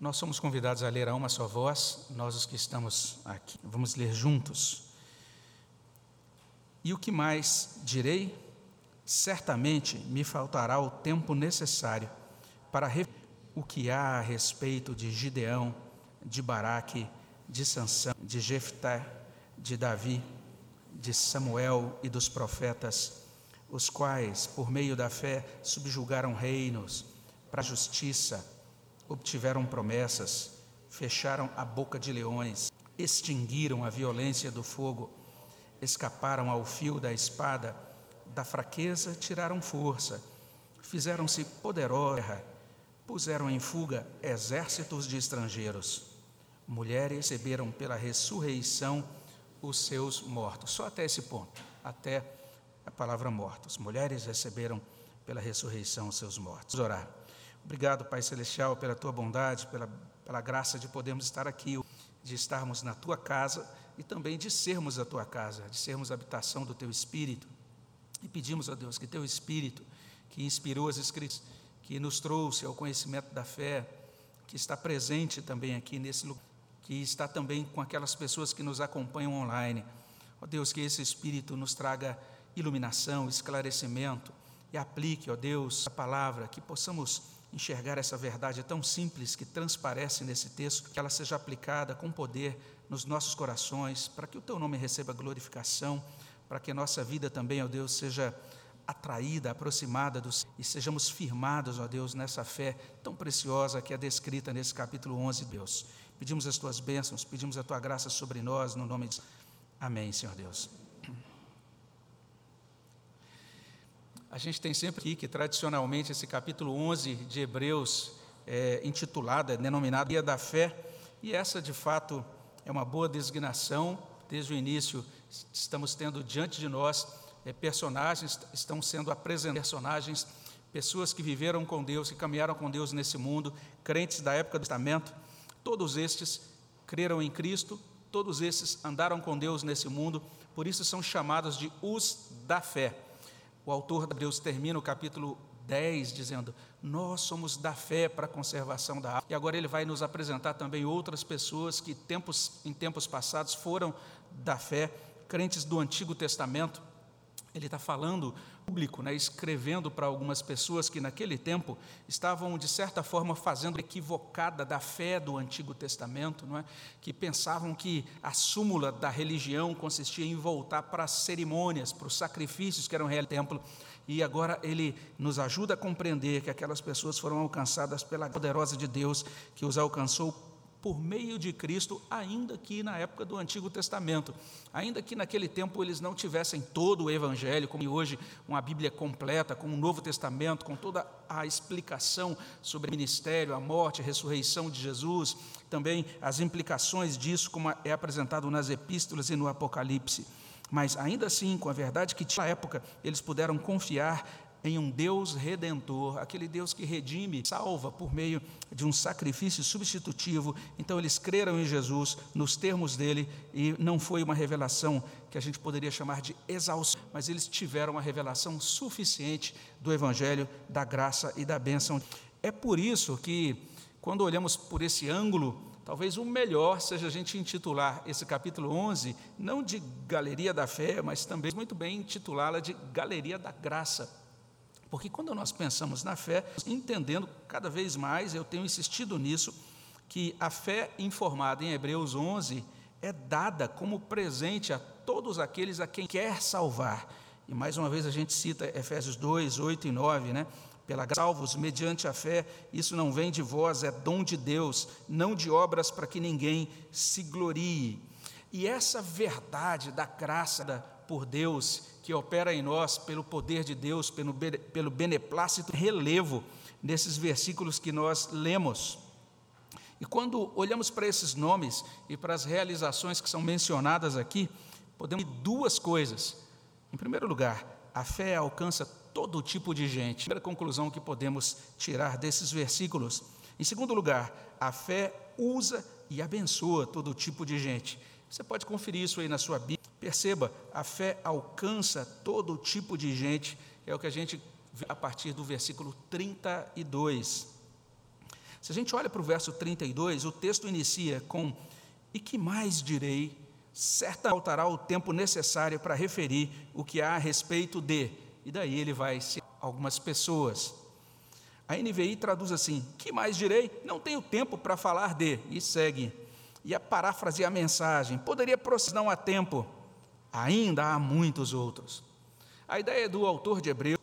Nós somos convidados a ler a uma só voz, nós os que estamos aqui. Vamos ler juntos. E o que mais direi? Certamente me faltará o tempo necessário para o que há a respeito de Gideão, de Baraque, de Sansão, de Jefté, de Davi, de Samuel e dos profetas, os quais, por meio da fé, subjugaram reinos para a justiça, obtiveram promessas, fecharam a boca de leões, extinguiram a violência do fogo, escaparam ao fio da espada, da fraqueza tiraram força, fizeram-se poderosos, puseram em fuga exércitos de estrangeiros. Mulheres receberam pela ressurreição os seus mortos. Só até esse ponto, até a palavra mortos. Mulheres receberam pela ressurreição os seus mortos. Vamos orar. Obrigado, Pai Celestial, pela tua bondade, pela, pela graça de podermos estar aqui, de estarmos na tua casa e também de sermos a tua casa, de sermos a habitação do teu Espírito. E pedimos a Deus que teu Espírito, que inspirou as Escrituras, que nos trouxe ao conhecimento da fé, que está presente também aqui nesse lugar, que está também com aquelas pessoas que nos acompanham online. Ó Deus, que esse Espírito nos traga iluminação, esclarecimento e aplique, ó Deus, a palavra, que possamos enxergar essa verdade tão simples que transparece nesse texto, que ela seja aplicada com poder nos nossos corações, para que o teu nome receba glorificação, para que a nossa vida também, ó Deus, seja atraída, aproximada dos e sejamos firmados, ó Deus, nessa fé tão preciosa que é descrita nesse capítulo 11, Deus. Pedimos as tuas bênçãos, pedimos a tua graça sobre nós, no nome de Amém, Senhor Deus. A gente tem sempre aqui que, tradicionalmente, esse capítulo 11 de Hebreus é intitulado, é denominado Dia da Fé, e essa, de fato, é uma boa designação. Desde o início, estamos tendo diante de nós é, personagens, estão sendo apresentados personagens, pessoas que viveram com Deus, que caminharam com Deus nesse mundo, crentes da época do Testamento, todos estes creram em Cristo, todos esses andaram com Deus nesse mundo, por isso são chamados de os da fé. O autor de Deus termina o capítulo 10 dizendo: Nós somos da fé para a conservação da água. E agora ele vai nos apresentar também outras pessoas que tempos, em tempos passados foram da fé, crentes do Antigo Testamento. Ele está falando público, né, escrevendo para algumas pessoas que naquele tempo estavam, de certa forma, fazendo equivocada da fé do Antigo Testamento, não é? que pensavam que a súmula da religião consistia em voltar para as cerimônias, para os sacrifícios que eram real templo. E agora ele nos ajuda a compreender que aquelas pessoas foram alcançadas pela poderosa de Deus, que os alcançou por meio de Cristo, ainda que na época do Antigo Testamento, ainda que naquele tempo eles não tivessem todo o Evangelho, como hoje uma Bíblia completa, com o Novo Testamento, com toda a explicação sobre o ministério, a morte, a ressurreição de Jesus, também as implicações disso, como é apresentado nas epístolas e no Apocalipse. Mas ainda assim, com a verdade que tinha época, eles puderam confiar em um Deus redentor, aquele Deus que redime, salva por meio de um sacrifício substitutivo. Então eles creram em Jesus nos termos dele e não foi uma revelação que a gente poderia chamar de exaustão, mas eles tiveram uma revelação suficiente do evangelho, da graça e da bênção. É por isso que quando olhamos por esse ângulo, talvez o melhor seja a gente intitular esse capítulo 11 não de Galeria da Fé, mas também muito bem intitulá-la de Galeria da Graça porque quando nós pensamos na fé, entendendo cada vez mais, eu tenho insistido nisso, que a fé informada em Hebreus 11 é dada como presente a todos aqueles a quem quer salvar. E mais uma vez a gente cita Efésios 2, 8 e 9, né? Pela salvos mediante a fé, isso não vem de vós, é dom de Deus, não de obras para que ninguém se glorie. E essa verdade da graça por Deus que opera em nós pelo poder de Deus, pelo, pelo beneplácito relevo nesses versículos que nós lemos. E quando olhamos para esses nomes e para as realizações que são mencionadas aqui, podemos ver duas coisas. Em primeiro lugar, a fé alcança todo tipo de gente. Primeira conclusão que podemos tirar desses versículos. Em segundo lugar, a fé usa e abençoa todo tipo de gente. Você pode conferir isso aí na sua Bíblia. Perceba, a fé alcança todo tipo de gente, é o que a gente vê a partir do versículo 32. Se a gente olha para o verso 32, o texto inicia com: E que mais direi? Certa faltará o tempo necessário para referir o que há a respeito de. E daí ele vai citar algumas pessoas. A NVI traduz assim: Que mais direi? Não tenho tempo para falar de. E segue. E a parafrasear a mensagem: Poderia prosseguir, não há tempo. Ainda há muitos outros. A ideia do autor de Hebreus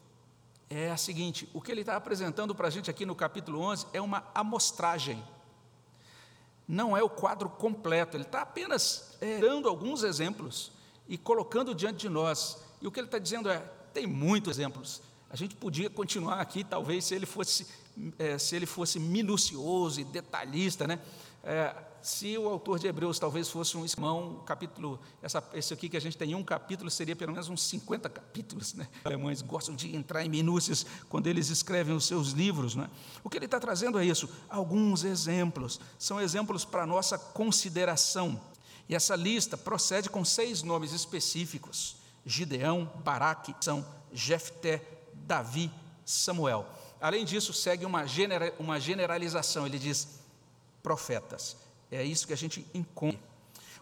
é a seguinte: o que ele está apresentando para a gente aqui no capítulo 11 é uma amostragem. Não é o quadro completo, ele está apenas é, dando alguns exemplos e colocando diante de nós. E o que ele está dizendo é: tem muitos exemplos. A gente podia continuar aqui, talvez, se ele fosse, é, se ele fosse minucioso e detalhista, né? É, se o autor de Hebreus talvez fosse um irmão, capítulo, essa, esse aqui que a gente tem um capítulo, seria pelo menos uns 50 capítulos. Né? Os alemães gostam de entrar em minúcias quando eles escrevem os seus livros. Né? O que ele está trazendo é isso, alguns exemplos, são exemplos para nossa consideração. E essa lista procede com seis nomes específicos: Gideão, Baraque, São, Jefté, Davi, Samuel. Além disso, segue uma, genera, uma generalização, ele diz profetas. É isso que a gente encontra.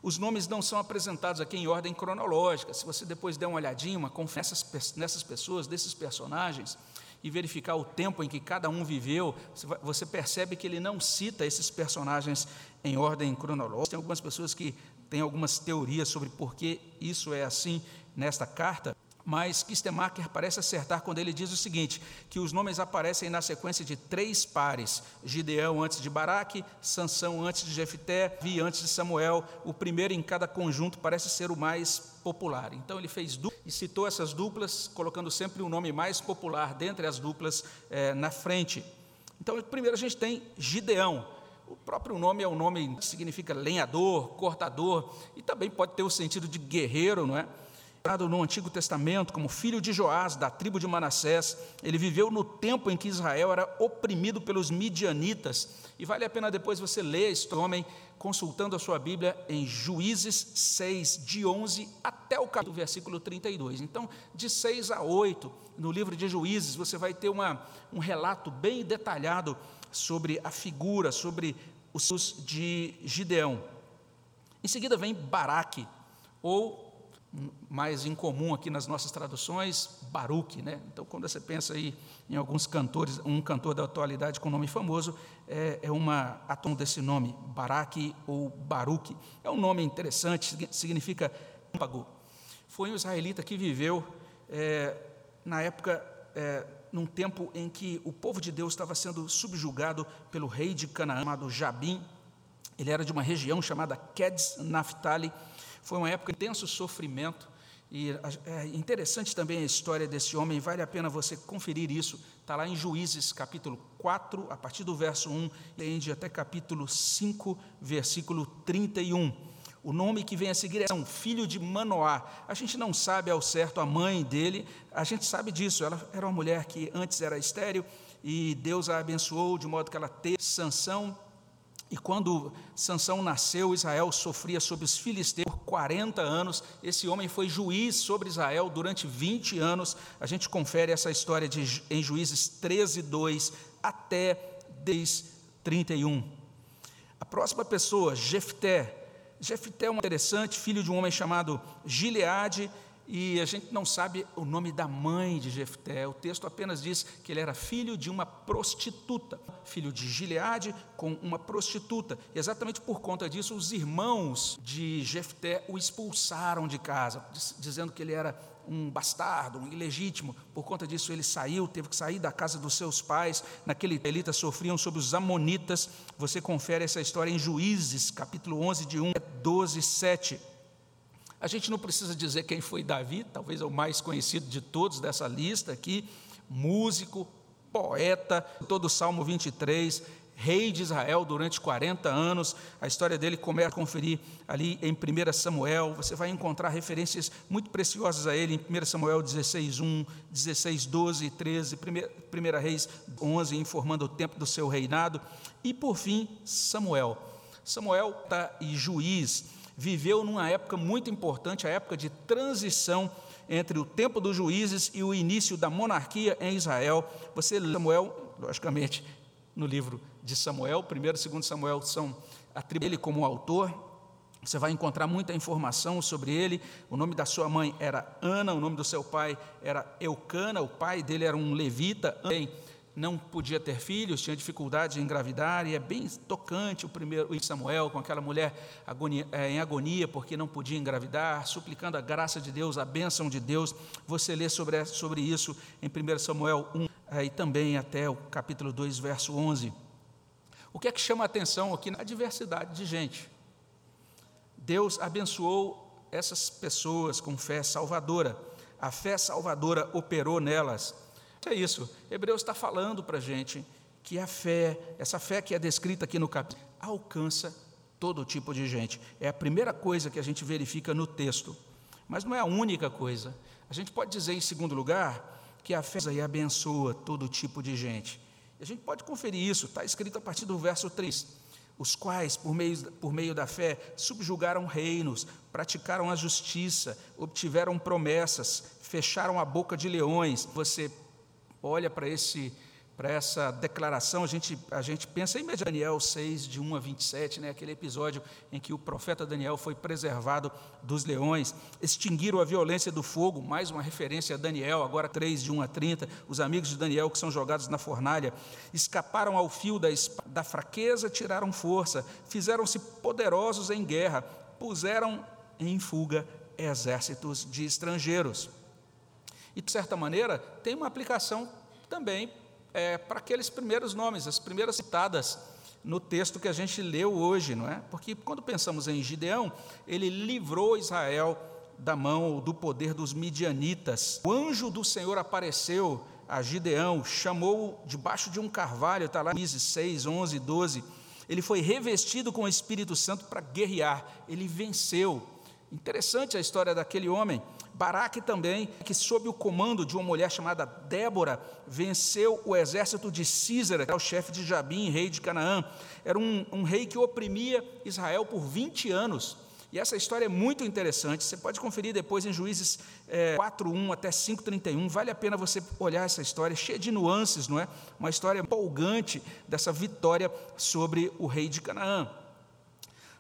Os nomes não são apresentados aqui em ordem cronológica. Se você depois der uma olhadinha, uma nessas, nessas pessoas, desses personagens, e verificar o tempo em que cada um viveu, você percebe que ele não cita esses personagens em ordem cronológica. Tem algumas pessoas que têm algumas teorias sobre por que isso é assim nesta carta, mas Kistemacher parece acertar quando ele diz o seguinte: que os nomes aparecem na sequência de três pares: Gideão antes de Baraque, Sansão antes de Jefté, Vi antes de Samuel. O primeiro em cada conjunto parece ser o mais popular. Então ele fez duplas e citou essas duplas, colocando sempre o nome mais popular dentre as duplas é, na frente. Então, primeiro a gente tem Gideão. O próprio nome é um nome que significa lenhador, cortador, e também pode ter o sentido de guerreiro, não é? No Antigo Testamento como filho de Joás, da tribo de Manassés. Ele viveu no tempo em que Israel era oprimido pelos midianitas. E vale a pena depois você ler este homem consultando a sua Bíblia em Juízes 6, de 11 até o capítulo, versículo 32. Então, de 6 a 8, no livro de Juízes, você vai ter uma, um relato bem detalhado sobre a figura, sobre os de Gideão. Em seguida vem Baraque, ou mais incomum aqui nas nossas traduções, Baruch, né? Então, quando você pensa aí em alguns cantores, um cantor da atualidade com nome famoso, é, é uma atom desse nome, Baraque ou Baruch. É um nome interessante, significa pâmpago. Foi um israelita que viveu é, na época, é, num tempo em que o povo de Deus estava sendo subjugado pelo rei de Canaã, chamado Jabim. Ele era de uma região chamada Kedes Naphtali, foi uma época de intenso sofrimento. E é interessante também a história desse homem, vale a pena você conferir isso. Está lá em Juízes, capítulo 4, a partir do verso 1, e até capítulo 5, versículo 31. O nome que vem a seguir é um filho de Manoá. A gente não sabe ao certo a mãe dele, a gente sabe disso. Ela era uma mulher que antes era estéril e Deus a abençoou de modo que ela teve sanção e quando Sansão nasceu, Israel sofria sobre os filisteus por 40 anos. Esse homem foi juiz sobre Israel durante 20 anos. A gente confere essa história de, em Juízes 13, 2 até 10, 31. A próxima pessoa, Jefté. Jefté é um interessante, filho de um homem chamado Gileade, e a gente não sabe o nome da mãe de Jefté. O texto apenas diz que ele era filho de uma prostituta, filho de Gileade com uma prostituta. E exatamente por conta disso, os irmãos de Jefté o expulsaram de casa, dizendo que ele era um bastardo, um ilegítimo. Por conta disso, ele saiu, teve que sair da casa dos seus pais. Naquele elitas sofriam sobre os amonitas. Você confere essa história em Juízes, capítulo 11, de 1 a 12, 7. A gente não precisa dizer quem foi Davi, talvez é o mais conhecido de todos dessa lista aqui, músico, poeta, todo o Salmo 23, rei de Israel durante 40 anos. A história dele começa a conferir ali em 1 Samuel. Você vai encontrar referências muito preciosas a ele em 1 Samuel 16, 1, 16, 12 e 13, 1 Reis 11, informando o tempo do seu reinado. E por fim, Samuel. Samuel tá, e juiz viveu numa época muito importante, a época de transição entre o tempo dos juízes e o início da monarquia em Israel. Você, Samuel, logicamente, no livro de Samuel. Primeiro e segundo Samuel são atribuídos ele como autor. Você vai encontrar muita informação sobre ele. O nome da sua mãe era Ana, o nome do seu pai era Eucana, o pai dele era um levita. Não podia ter filhos, tinha dificuldade em engravidar, e é bem tocante o primeiro Samuel com aquela mulher agonia, é, em agonia porque não podia engravidar, suplicando a graça de Deus, a bênção de Deus. Você lê sobre, sobre isso em 1 Samuel 1 é, e também até o capítulo 2, verso 11. O que é que chama a atenção aqui? A diversidade de gente. Deus abençoou essas pessoas com fé salvadora. A fé salvadora operou nelas é isso. Hebreus está falando para a gente que a fé, essa fé que é descrita aqui no capítulo, alcança todo tipo de gente. É a primeira coisa que a gente verifica no texto. Mas não é a única coisa. A gente pode dizer, em segundo lugar, que a fé aí abençoa todo tipo de gente. E a gente pode conferir isso, está escrito a partir do verso 3. Os quais, por meio, por meio da fé, subjugaram reinos, praticaram a justiça, obtiveram promessas, fecharam a boca de leões. Você olha para esse para essa declaração, a gente, a gente pensa em Daniel 6, de 1 a 27, né, aquele episódio em que o profeta Daniel foi preservado dos leões, extinguiram a violência do fogo, mais uma referência a Daniel, agora 3, de 1 a 30, os amigos de Daniel que são jogados na fornalha, escaparam ao fio da, da fraqueza, tiraram força, fizeram-se poderosos em guerra, puseram em fuga exércitos de estrangeiros. E, de certa maneira, tem uma aplicação também é, para aqueles primeiros nomes, as primeiras citadas no texto que a gente leu hoje, não é? Porque quando pensamos em Gideão, ele livrou Israel da mão, do poder dos midianitas. O anjo do Senhor apareceu a Gideão, chamou debaixo de um carvalho, está lá em 6, 11, 12. Ele foi revestido com o Espírito Santo para guerrear, ele venceu. Interessante a história daquele homem. Baraque também, que sob o comando de uma mulher chamada Débora, venceu o exército de Císara, que era o chefe de Jabim, rei de Canaã. Era um, um rei que oprimia Israel por 20 anos. E essa história é muito interessante. Você pode conferir depois em Juízes é, 4:1 até 5:31. Vale a pena você olhar essa história, cheia de nuances, não é? Uma história empolgante dessa vitória sobre o rei de Canaã.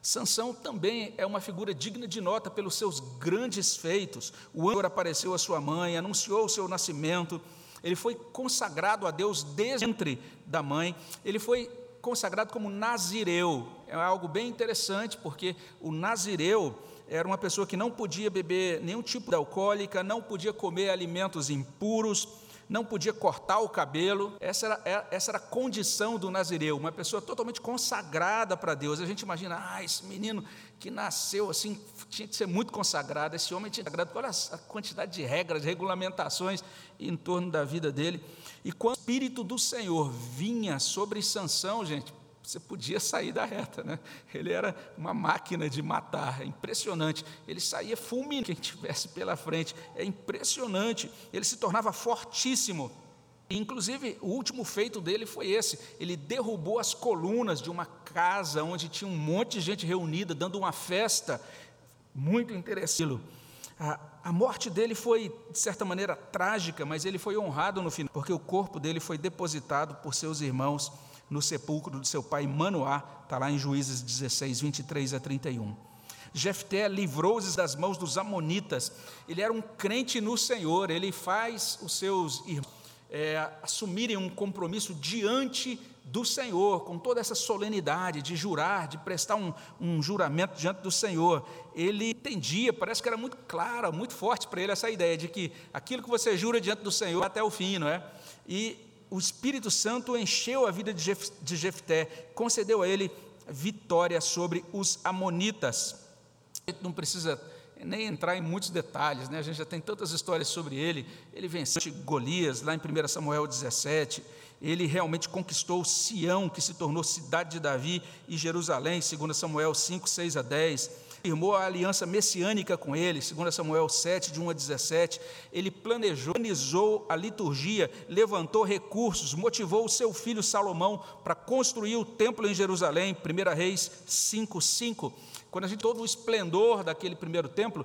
Sansão também é uma figura digna de nota pelos seus grandes feitos. O anjo apareceu à sua mãe, anunciou o seu nascimento. Ele foi consagrado a Deus desde entre da mãe. Ele foi consagrado como nazireu. É algo bem interessante, porque o nazireu era uma pessoa que não podia beber nenhum tipo de alcoólica, não podia comer alimentos impuros, não podia cortar o cabelo, essa era, é, essa era a condição do nazireu, uma pessoa totalmente consagrada para Deus. A gente imagina, ah, esse menino que nasceu assim, tinha que ser muito consagrado, esse homem tinha consagrado, olha a quantidade de regras, de regulamentações em torno da vida dele. E quando o Espírito do Senhor vinha sobre Sansão, gente, você podia sair da reta, né? Ele era uma máquina de matar, é impressionante. Ele saía fulminando quem tivesse pela frente, é impressionante. Ele se tornava fortíssimo. Inclusive, o último feito dele foi esse: ele derrubou as colunas de uma casa onde tinha um monte de gente reunida, dando uma festa. Muito interessante. A, a morte dele foi, de certa maneira, trágica, mas ele foi honrado no final, porque o corpo dele foi depositado por seus irmãos no sepulcro do seu pai Manoá, está lá em Juízes 16, 23 a 31. Jefté livrou-os das mãos dos amonitas, ele era um crente no Senhor, ele faz os seus irmãos é, assumirem um compromisso diante do Senhor, com toda essa solenidade de jurar, de prestar um, um juramento diante do Senhor. Ele entendia, parece que era muito clara, muito forte para ele essa ideia de que aquilo que você jura diante do Senhor até o fim, não é? E o Espírito Santo encheu a vida de Jefté, concedeu a ele vitória sobre os amonitas. A gente não precisa nem entrar em muitos detalhes, né? a gente já tem tantas histórias sobre ele. Ele venceu Golias, lá em 1 Samuel 17. Ele realmente conquistou Sião, que se tornou cidade de Davi, e Jerusalém, 2 Samuel 5, 6 a 10 firmou a aliança messiânica com ele, 2 Samuel 7, de 1 a 17. Ele planejou, organizou a liturgia, levantou recursos, motivou o seu filho Salomão para construir o templo em Jerusalém, 1 Reis 5, 5. Quando a gente todo o esplendor daquele primeiro templo,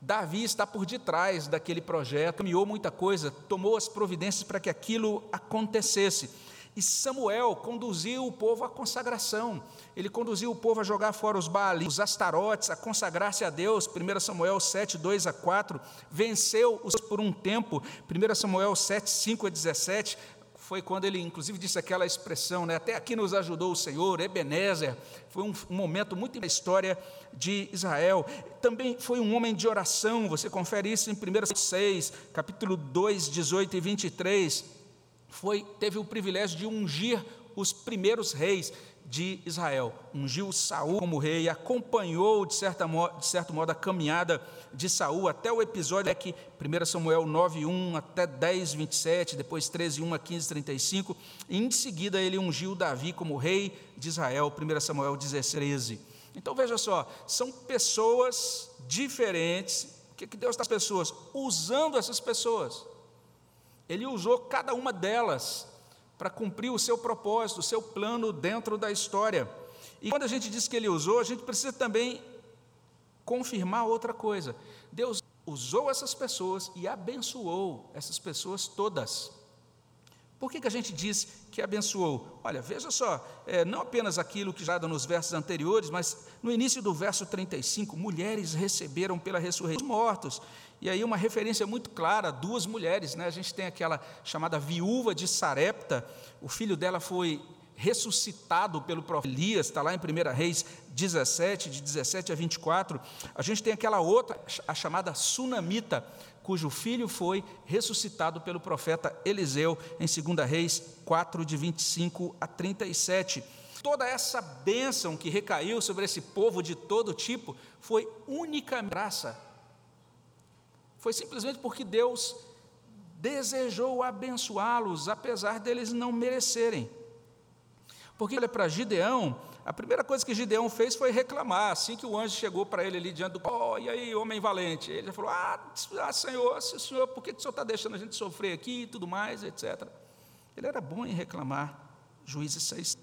Davi está por detrás daquele projeto, caminhou muita coisa, tomou as providências para que aquilo acontecesse. E Samuel conduziu o povo à consagração. Ele conduziu o povo a jogar fora os Baali, os Astarotes, a consagrar-se a Deus. 1 Samuel 7, 2 a 4. Venceu os por um tempo. 1 Samuel 7, 5 a 17 foi quando ele, inclusive, disse aquela expressão, né? até aqui nos ajudou o Senhor, Ebenezer, foi um, momento muito na história de Israel. Também foi um homem de oração, você confere isso em 1 6, capítulo 2, 18 e 23. Foi, teve o privilégio de ungir os primeiros reis de Israel. Ungiu Saul como rei, acompanhou de, certa, de certo modo a caminhada de Saul até o episódio é que 1 Samuel 9, 1 até 10, 27, depois 13, 1 a 15, 35, e em seguida ele ungiu Davi como rei de Israel, 1 Samuel 16, 13. Então veja só, são pessoas diferentes, o que, que Deus está as pessoas? Usando essas pessoas. Ele usou cada uma delas para cumprir o seu propósito, o seu plano dentro da história. E quando a gente diz que ele usou, a gente precisa também confirmar outra coisa. Deus usou essas pessoas e abençoou essas pessoas todas. Por que, que a gente diz que abençoou? Olha, veja só, é, não apenas aquilo que já dá nos versos anteriores, mas no início do verso 35, mulheres receberam pela ressurreição dos mortos. E aí uma referência muito clara, duas mulheres, né? A gente tem aquela chamada viúva de Sarepta, o filho dela foi ressuscitado pelo profeta Elias, está lá em 1 Reis 17, de 17 a 24. A gente tem aquela outra, a chamada Sunamita, cujo filho foi ressuscitado pelo profeta Eliseu, em 2 Reis 4, de 25 a 37. Toda essa bênção que recaiu sobre esse povo de todo tipo foi única graça. Foi simplesmente porque Deus desejou abençoá-los, apesar deles não merecerem. Porque olha para Gideão, a primeira coisa que Gideão fez foi reclamar, assim que o anjo chegou para ele ali diante do oh, e aí, homem valente? Ele falou: Ah, ah Senhor, senhor, por que, o senhor está deixando a gente sofrer aqui e tudo mais, etc. Ele era bom em reclamar, Juízes 6.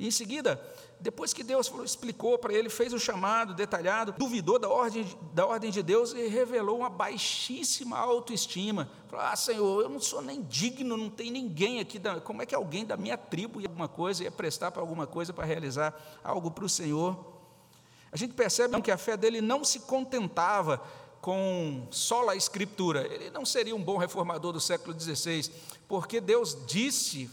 E em seguida, depois que Deus explicou para ele, fez o chamado detalhado, duvidou da ordem, da ordem de Deus e revelou uma baixíssima autoestima. Falou: Ah, Senhor, eu não sou nem digno, não tem ninguém aqui. Da, como é que alguém da minha tribo ia alguma coisa, ia prestar para alguma coisa para realizar algo para o Senhor? A gente percebe que a fé dele não se contentava com só a Escritura. Ele não seria um bom reformador do século XVI, porque Deus disse,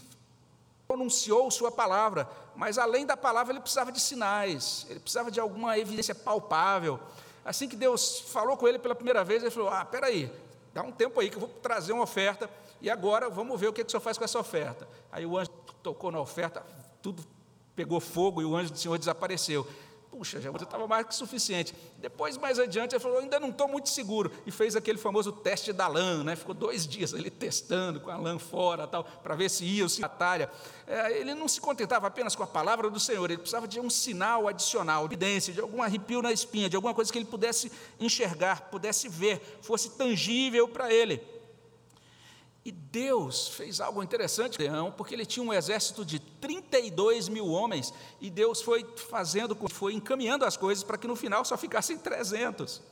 pronunciou Sua palavra, mas além da palavra ele precisava de sinais, ele precisava de alguma evidência palpável. Assim que Deus falou com ele pela primeira vez, ele falou: Ah, peraí, dá um tempo aí que eu vou trazer uma oferta e agora vamos ver o que, que o senhor faz com essa oferta. Aí o anjo tocou na oferta, tudo pegou fogo e o anjo do Senhor desapareceu. Puxa, já estava mais que suficiente. Depois, mais adiante, ele falou: ainda não estou muito seguro. E fez aquele famoso teste da lã, né? ficou dois dias ali testando com a lã fora, tal, para ver se ia ou se batalha. É, ele não se contentava apenas com a palavra do Senhor, ele precisava de um sinal adicional, evidência, de algum arrepio na espinha, de alguma coisa que ele pudesse enxergar, pudesse ver, fosse tangível para ele. E Deus fez algo interessante, porque ele tinha um exército de 32 mil homens, e Deus foi fazendo, foi encaminhando as coisas para que no final só ficassem 300.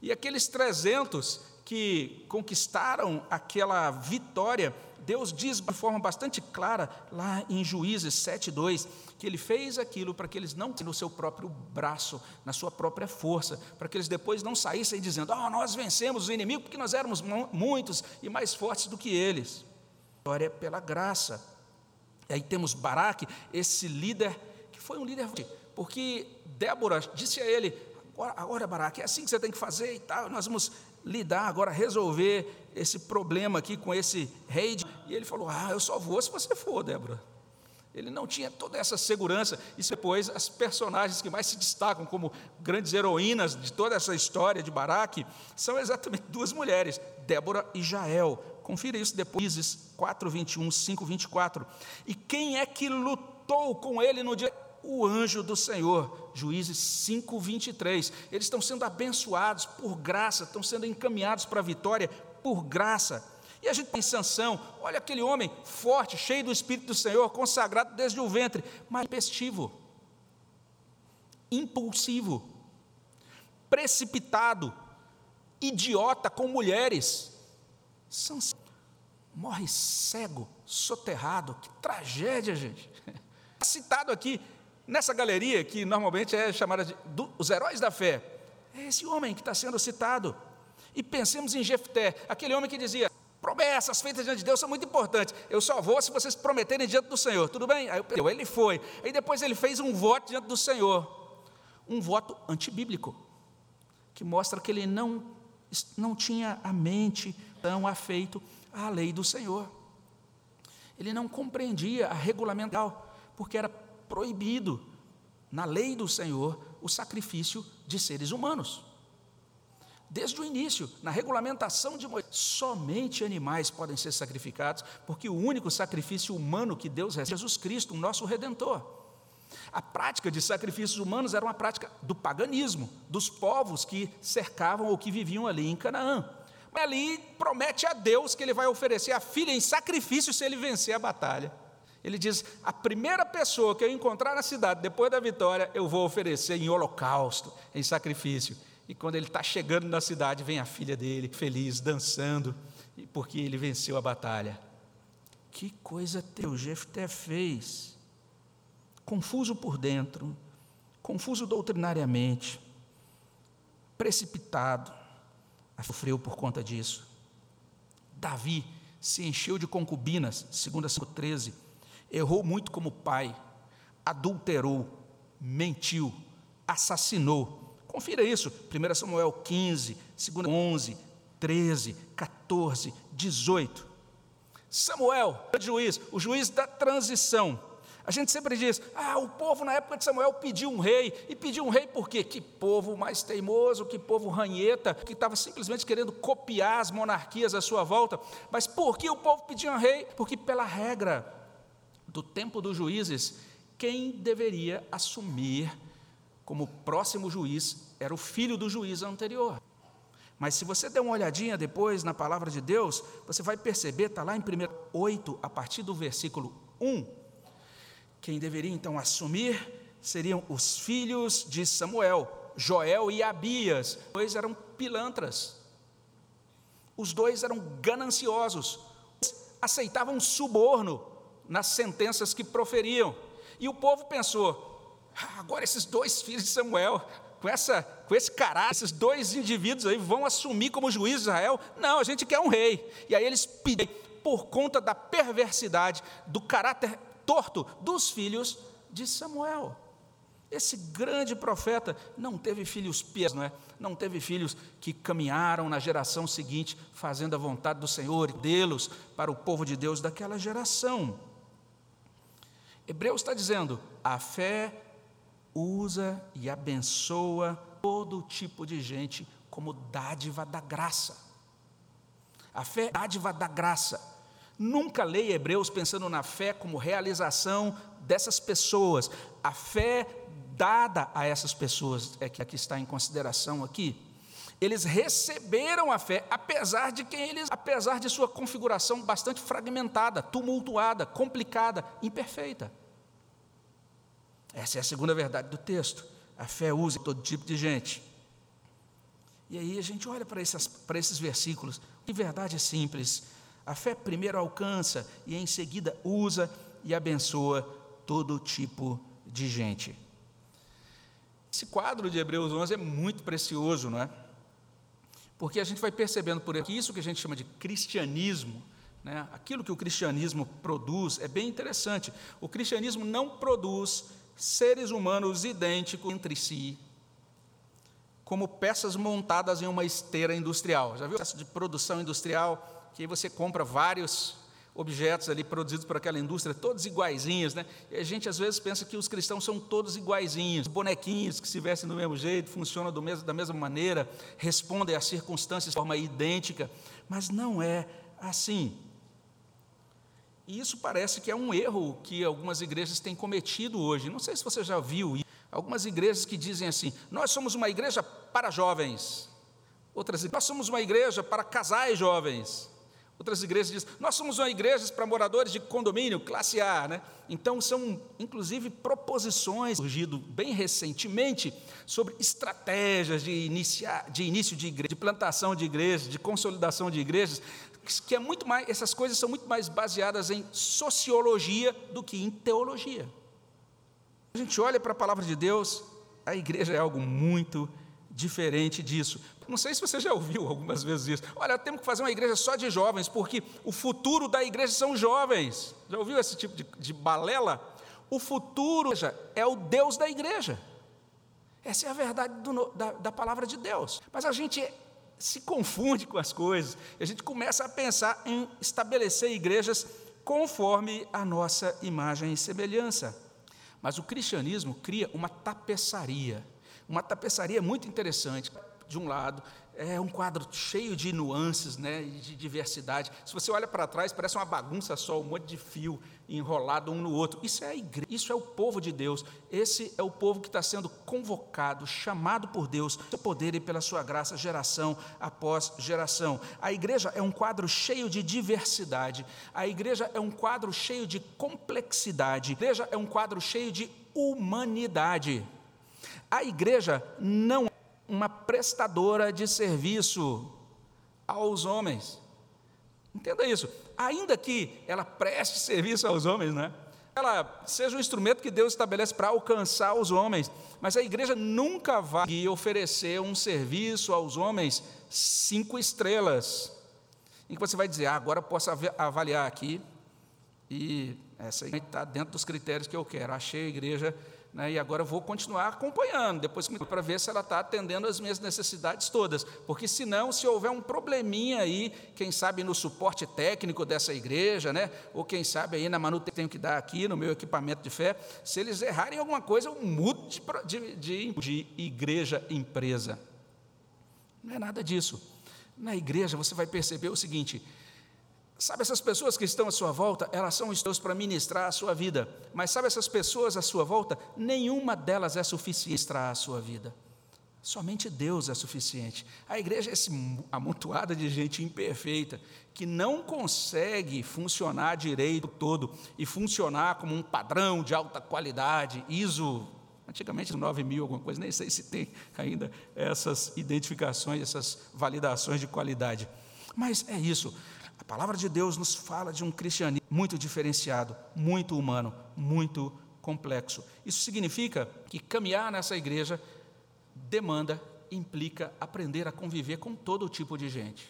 E aqueles 300 que conquistaram aquela vitória, Deus diz de forma bastante clara, lá em Juízes 7,2, que ele fez aquilo para que eles não no seu próprio braço, na sua própria força, para que eles depois não saíssem dizendo: Ah, oh, nós vencemos o inimigo porque nós éramos muitos e mais fortes do que eles. A vitória é pela graça. E aí temos Baraque, esse líder, que foi um líder, porque Débora disse a ele: Agora, agora Baraque, é assim que você tem que fazer e tal, nós vamos lidar agora, resolver esse problema aqui com esse rei. E ele falou: Ah, eu só vou se você for, Débora. Ele não tinha toda essa segurança. E depois, as personagens que mais se destacam como grandes heroínas de toda essa história de Baraque são exatamente duas mulheres, Débora e Jael. Confira isso depois, 4, 21, 5, 24. E quem é que lutou com ele no dia? O anjo do Senhor, Juízes 5, 23. Eles estão sendo abençoados por graça, estão sendo encaminhados para a vitória por graça. E a gente tem Sansão, olha aquele homem forte, cheio do Espírito do Senhor, consagrado desde o ventre, mas impestivo, impulsivo, precipitado, idiota com mulheres. Sansão morre cego soterrado. Que tragédia, gente. Citado aqui nessa galeria, que normalmente é chamada de do, os heróis da fé, é esse homem que está sendo citado. E pensemos em Jefté, aquele homem que dizia: promessas feitas diante de Deus são muito importantes. Eu só vou se vocês prometerem diante do Senhor. Tudo bem? Aí ele foi. Aí depois ele fez um voto diante do Senhor. Um voto antibíblico, que mostra que ele não, não tinha a mente tão afeito à lei do Senhor. Ele não compreendia a regulamental, porque era proibido na lei do Senhor o sacrifício de seres humanos. Desde o início, na regulamentação de Moisés, somente animais podem ser sacrificados, porque o único sacrifício humano que Deus recebe é Jesus Cristo, o nosso redentor. A prática de sacrifícios humanos era uma prática do paganismo, dos povos que cercavam ou que viviam ali em Canaã. Mas ali promete a Deus que ele vai oferecer a filha em sacrifício se ele vencer a batalha. Ele diz: a primeira pessoa que eu encontrar na cidade depois da vitória, eu vou oferecer em holocausto, em sacrifício. E quando ele está chegando na cidade, vem a filha dele, feliz, dançando, porque ele venceu a batalha. Que coisa teu Jefté fez. Confuso por dentro, confuso doutrinariamente, precipitado, sofreu por conta disso. Davi se encheu de concubinas, segundo a 13, errou muito como pai, adulterou, mentiu, assassinou, Confira isso, 1 Samuel 15, 2 11, 13, 14, 18. Samuel, o juiz, o juiz da transição. A gente sempre diz: ah, o povo na época de Samuel pediu um rei. E pediu um rei por quê? Que povo mais teimoso, que povo ranheta, que estava simplesmente querendo copiar as monarquias à sua volta. Mas por que o povo pediu um rei? Porque, pela regra do tempo dos juízes, quem deveria assumir como próximo juiz era o filho do juiz anterior. Mas se você der uma olhadinha depois na palavra de Deus, você vai perceber, está lá em 1 8, a partir do versículo 1, quem deveria então assumir seriam os filhos de Samuel, Joel e Abias. Dois eram pilantras, os dois eram gananciosos, aceitavam suborno nas sentenças que proferiam. E o povo pensou: Agora, esses dois filhos de Samuel, com, essa, com esse caráter, esses dois indivíduos aí vão assumir como juiz de Israel? Não, a gente quer um rei. E aí eles pedem, por conta da perversidade, do caráter torto dos filhos de Samuel. Esse grande profeta não teve filhos pios, não é? Não teve filhos que caminharam na geração seguinte, fazendo a vontade do Senhor e dê-los para o povo de Deus daquela geração. Hebreus está dizendo: a fé usa e abençoa todo tipo de gente como dádiva da graça. A fé é dádiva da graça. Nunca leia Hebreus pensando na fé como realização dessas pessoas. A fé dada a essas pessoas é que aqui está em consideração aqui. Eles receberam a fé, apesar de quem eles, apesar de sua configuração bastante fragmentada, tumultuada, complicada, imperfeita. Essa é a segunda verdade do texto. A fé usa todo tipo de gente. E aí a gente olha para esses, para esses versículos. Que verdade simples. A fé primeiro alcança e em seguida usa e abençoa todo tipo de gente. Esse quadro de Hebreus 11 é muito precioso, não é? Porque a gente vai percebendo por aqui isso que a gente chama de cristianismo, né? aquilo que o cristianismo produz é bem interessante. O cristianismo não produz seres humanos idênticos entre si, como peças montadas em uma esteira industrial. Já viu o processo de produção industrial? Que aí você compra vários objetos ali produzidos por aquela indústria, todos iguaizinhos, né? E a gente às vezes pensa que os cristãos são todos iguaizinhos, bonequinhos que se vestem do mesmo jeito, funcionam mesmo, da mesma maneira, respondem às circunstâncias de forma idêntica, mas não é assim. E isso parece que é um erro que algumas igrejas têm cometido hoje. Não sei se você já viu algumas igrejas que dizem assim: nós somos uma igreja para jovens. Outras, nós somos uma igreja para casais jovens. Outras igrejas dizem, nós somos uma igreja para moradores de condomínio, classe A, né? Então são, inclusive, proposições surgido bem recentemente sobre estratégias de, iniciar, de início de igreja, de plantação de igrejas, de consolidação de igrejas, que é muito mais, essas coisas são muito mais baseadas em sociologia do que em teologia. A gente olha para a palavra de Deus, a igreja é algo muito diferente disso. Não sei se você já ouviu algumas vezes isso. Olha, temos que fazer uma igreja só de jovens, porque o futuro da igreja são jovens. Já ouviu esse tipo de, de balela? O futuro é o Deus da igreja. Essa é a verdade do, da, da palavra de Deus. Mas a gente se confunde com as coisas. E a gente começa a pensar em estabelecer igrejas conforme a nossa imagem e semelhança. Mas o cristianismo cria uma tapeçaria, uma tapeçaria muito interessante de um lado, é um quadro cheio de nuances, né, de diversidade. Se você olha para trás, parece uma bagunça só, um monte de fio enrolado um no outro. Isso é a igreja, isso é o povo de Deus. Esse é o povo que está sendo convocado, chamado por Deus, pelo poder e pela sua graça, geração após geração. A igreja é um quadro cheio de diversidade. A igreja é um quadro cheio de complexidade. A igreja é um quadro cheio de humanidade. A igreja não uma prestadora de serviço aos homens. Entenda isso. Ainda que ela preste serviço aos homens, né? Ela seja um instrumento que Deus estabelece para alcançar os homens, mas a igreja nunca vai oferecer um serviço aos homens cinco estrelas, em que você vai dizer, ah, agora posso avaliar aqui, e essa está dentro dos critérios que eu quero. Achei a igreja né, e agora vou continuar acompanhando, depois para ver se ela está atendendo as minhas necessidades todas. Porque senão, se houver um probleminha aí, quem sabe no suporte técnico dessa igreja, né, ou quem sabe aí na manutenção que tenho que dar aqui no meu equipamento de fé, se eles errarem alguma coisa, eu mudo de, de, de igreja empresa. Não é nada disso. Na igreja você vai perceber o seguinte: Sabe, essas pessoas que estão à sua volta, elas são Deus para ministrar a sua vida. Mas sabe, essas pessoas à sua volta, nenhuma delas é suficiente para a sua vida. Somente Deus é suficiente. A igreja é essa amontoada de gente imperfeita, que não consegue funcionar direito todo e funcionar como um padrão de alta qualidade, ISO, antigamente 9 mil, alguma coisa, nem sei se tem ainda essas identificações, essas validações de qualidade. Mas é isso, a palavra de Deus nos fala de um cristianismo muito diferenciado, muito humano, muito complexo. Isso significa que caminhar nessa igreja demanda, implica aprender a conviver com todo tipo de gente.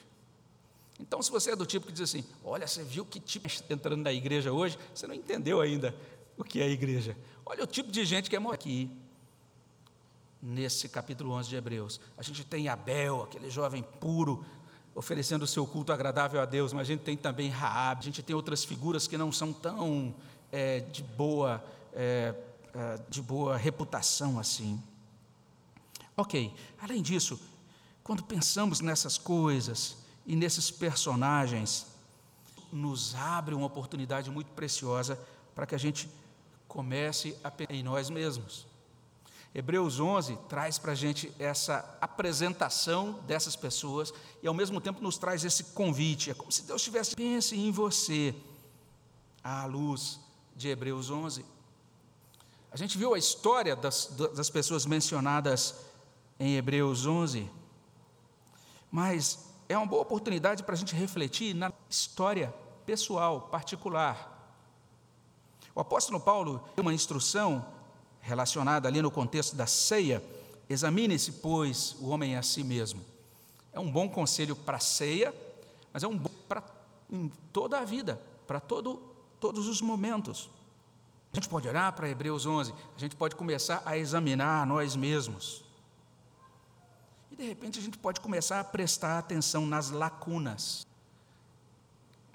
Então, se você é do tipo que diz assim: Olha, você viu que tipo está entrando na igreja hoje? Você não entendeu ainda o que é a igreja. Olha o tipo de gente que é aqui. Nesse capítulo 11 de Hebreus, a gente tem Abel, aquele jovem puro, oferecendo o seu culto agradável a Deus, mas a gente tem também Raab, a gente tem outras figuras que não são tão é, de boa é, é, de boa reputação assim. Ok, além disso, quando pensamos nessas coisas e nesses personagens, nos abre uma oportunidade muito preciosa para que a gente comece a pensar em nós mesmos. Hebreus 11 traz para a gente essa apresentação dessas pessoas e, ao mesmo tempo, nos traz esse convite. É como se Deus tivesse, pense em você, à luz de Hebreus 11. A gente viu a história das, das pessoas mencionadas em Hebreus 11, mas é uma boa oportunidade para a gente refletir na história pessoal, particular. O apóstolo Paulo deu uma instrução relacionada ali no contexto da ceia, examine-se, pois, o homem a si mesmo. É um bom conselho para a ceia, mas é um bom para toda a vida, para todo, todos os momentos. A gente pode olhar para Hebreus 11, a gente pode começar a examinar nós mesmos. E de repente a gente pode começar a prestar atenção nas lacunas.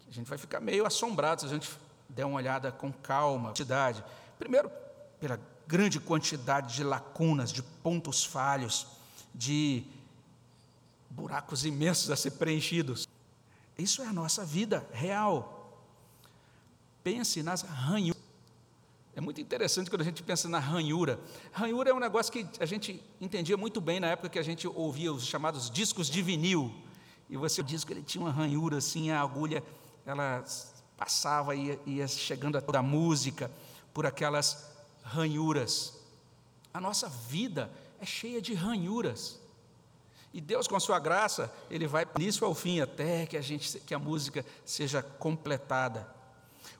A gente vai ficar meio assombrado se a gente der uma olhada com calma, quantidade. Primeiro, pela grande quantidade de lacunas, de pontos falhos, de buracos imensos a ser preenchidos. Isso é a nossa vida real. Pense nas ranhuras. É muito interessante quando a gente pensa na ranhura. Ranhura é um negócio que a gente entendia muito bem na época que a gente ouvia os chamados discos de vinil, e você diz que ele tinha uma ranhura assim, a agulha, ela passava e ia, ia chegando a toda a música por aquelas ranhuras. A nossa vida é cheia de ranhuras. E Deus, com a sua graça, Ele vai início ao fim, até que a, gente, que a música seja completada.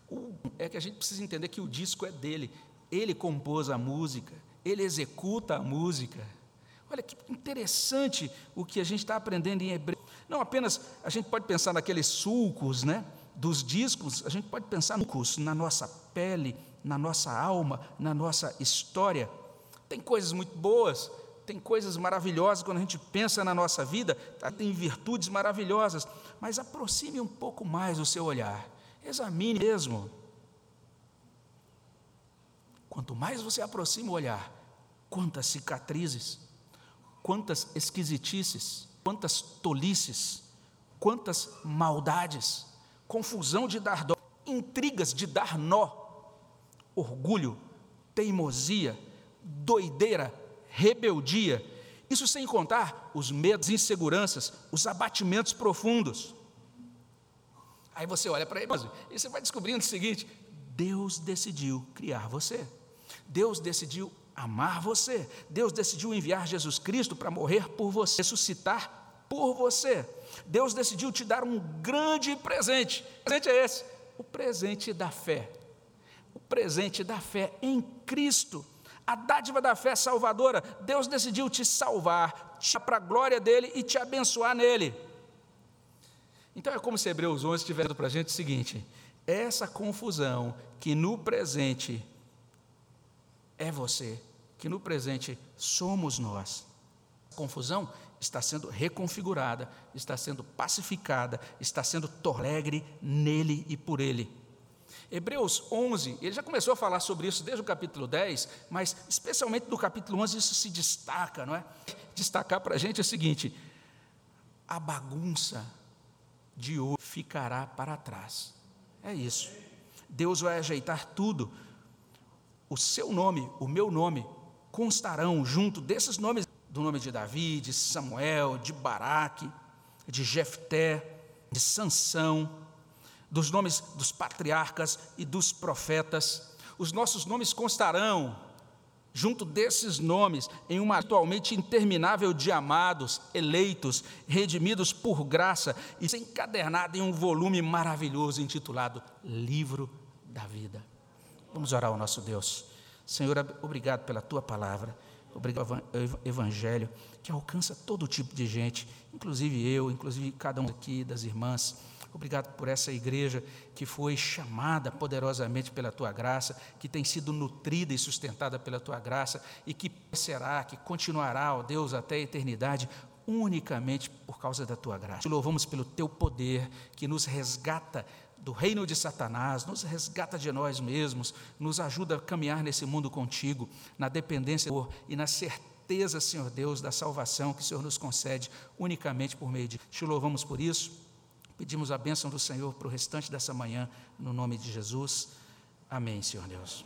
O, é que a gente precisa entender que o disco é dele. Ele compôs a música, ele executa a música. Olha que interessante o que a gente está aprendendo em hebreu. Não apenas a gente pode pensar naqueles sulcos, né? Dos discos, a gente pode pensar sulcos na nossa pele, na nossa alma, na nossa história. Tem coisas muito boas, tem coisas maravilhosas quando a gente pensa na nossa vida, tá, tem virtudes maravilhosas, mas aproxime um pouco mais o seu olhar, examine mesmo. Quanto mais você aproxima o olhar, quantas cicatrizes, quantas esquisitices, quantas tolices, quantas maldades, confusão de dar dó, intrigas de dar nó, orgulho, teimosia, doideira, rebeldia. Isso sem contar os medos, inseguranças, os abatimentos profundos. Aí você olha para ele e você vai descobrindo o seguinte: Deus decidiu criar você. Deus decidiu amar você. Deus decidiu enviar Jesus Cristo para morrer por você, ressuscitar por você. Deus decidiu te dar um grande presente. O presente é esse: o presente da fé. O presente da fé em Cristo a dádiva da fé salvadora. Deus decidiu te salvar, te para a glória dele e te abençoar nele. Então é como se Hebreus 11 estivesse para a gente o seguinte: essa confusão que no presente é você, que no presente somos nós. A confusão está sendo reconfigurada, está sendo pacificada, está sendo torlegre nele e por ele. Hebreus 11, ele já começou a falar sobre isso desde o capítulo 10, mas especialmente do capítulo 11 isso se destaca, não é? Destacar para a gente é o seguinte: a bagunça de hoje ficará para trás. É isso. Deus vai ajeitar tudo. O seu nome, o meu nome, constarão junto desses nomes, do nome de Davi, de Samuel, de Baraque, de Jefté, de Sansão, dos nomes dos patriarcas e dos profetas. Os nossos nomes constarão, junto desses nomes, em uma atualmente interminável de amados, eleitos, redimidos por graça e encadernado em um volume maravilhoso intitulado Livro da Vida. Vamos orar ao nosso Deus. Senhor, obrigado pela tua palavra, obrigado pelo evangelho que alcança todo tipo de gente, inclusive eu, inclusive cada um aqui das irmãs. Obrigado por essa igreja que foi chamada poderosamente pela tua graça, que tem sido nutrida e sustentada pela tua graça e que será, que continuará, ó Deus, até a eternidade, unicamente por causa da tua graça. Te louvamos pelo teu poder que nos resgata do reino de Satanás, nos resgata de nós mesmos, nos ajuda a caminhar nesse mundo contigo, na dependência e na certeza, Senhor Deus, da salvação que o Senhor nos concede unicamente por meio de. Te louvamos por isso. Pedimos a bênção do Senhor para o restante dessa manhã, no nome de Jesus. Amém, Senhor Deus.